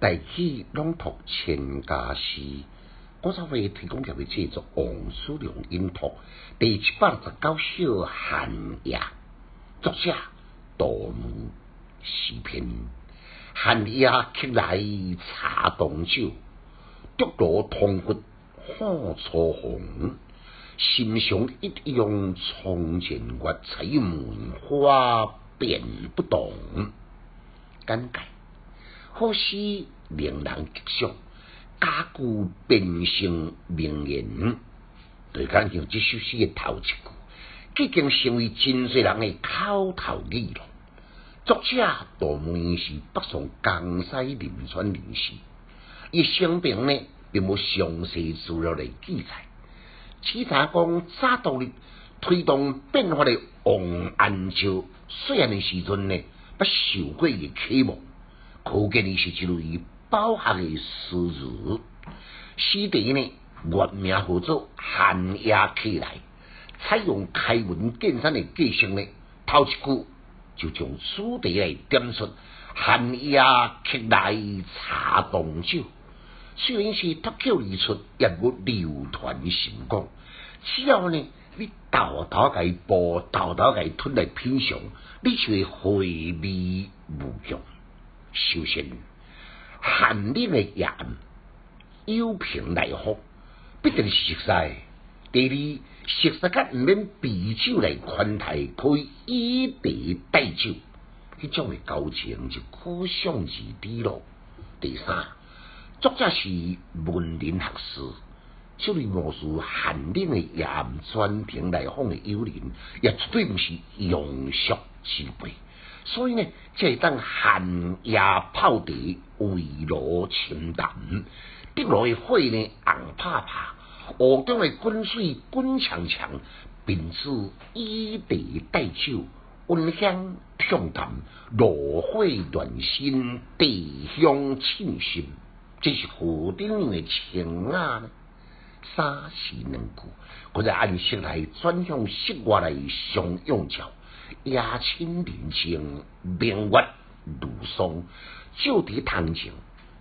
大器朗读千家诗，我稍微提供给位制作王叔良音读第七百十九首寒夜，作者杜牧诗篇。寒夜客来茶东酒，竹罗通骨火初红。心上一样从前月，彩门花变不动。感慨。或许令人激赏，家句变成名言。对讲像这首诗嘅头一句，已经成为真侪人嘅口头语咯。作者杜牧是北宋江西临川人士，伊生平呢并无详细资料嚟记载。只查讲早到日推动变化的王安石虽然嘅时阵呢，不受过嘅启蒙。可见的是一类饱含的诗词。诗题呢，原名叫做《寒夜客来》，采用开门见山的句型呢，头一句就将主题来点出：寒夜客来茶东酒。虽然是脱口而出，也无流传心光。只要呢，你豆豆个播，豆豆个吞来品尝，你就会回味无穷。首先，寒冷的夜暗，有凭来福，必定是实在。第二，实在甲毋免啤酒来款待，可以以茶代酒，迄种的交情就可想而知咯。第三，作者是文人学士，这类描述寒冷的夜暗、专程来访的。友人，也绝对毋是庸俗之辈。所以呢，这当寒夜泡茶，围炉清淡，滴落的火呢红怕怕，屋中的滚水滚长长，并此以茶代酒，温香畅谈，炉火暖心，地香沁心，这是何等的情雅呢？三时两句，我在按时来转向室外来相用着。夜深人静，明月如霜，照伫堂前，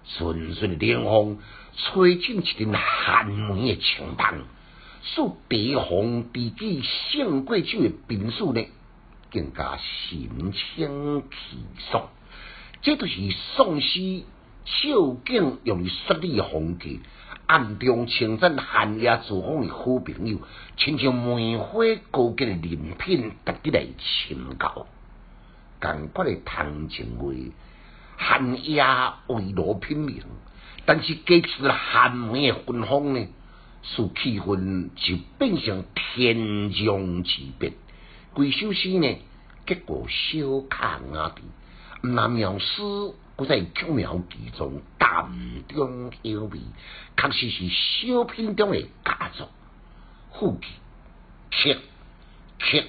顺顺凉风吹进一阵寒门的清风，使茶红知己胜过酒的兵士呢，更加心清气爽。这就是宋诗秀景用说理的风格。暗中称赞寒夜自访的好朋友，亲像梅花高洁的人品，特地来请教。感觉的唐情话，寒夜围炉品茗，但是加持了寒梅的芬芳呢，使气氛就变成天壤之别。几首诗呢，结果小卡雅那描诗。不在巧妙其中，淡中有味，确实是小品中的佳作。副句客客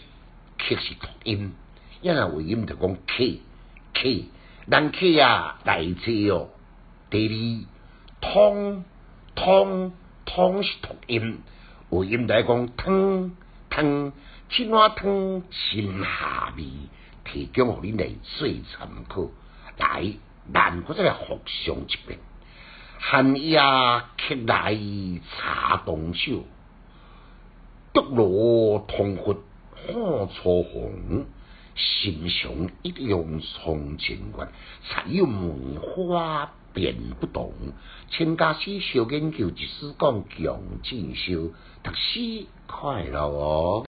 客是读音，因为为音就讲客客，人客啊来者哦。第二汤汤汤是读音，为音来讲汤汤青蛙汤清下味，提供予恁来做参考来。难过再来复上一遍。寒夜客来茶东酒，竹罗通窟看初红。心上一样从前月，才有梅花变不动。千家诗小研究，一丝讲强进修，读书快乐哦。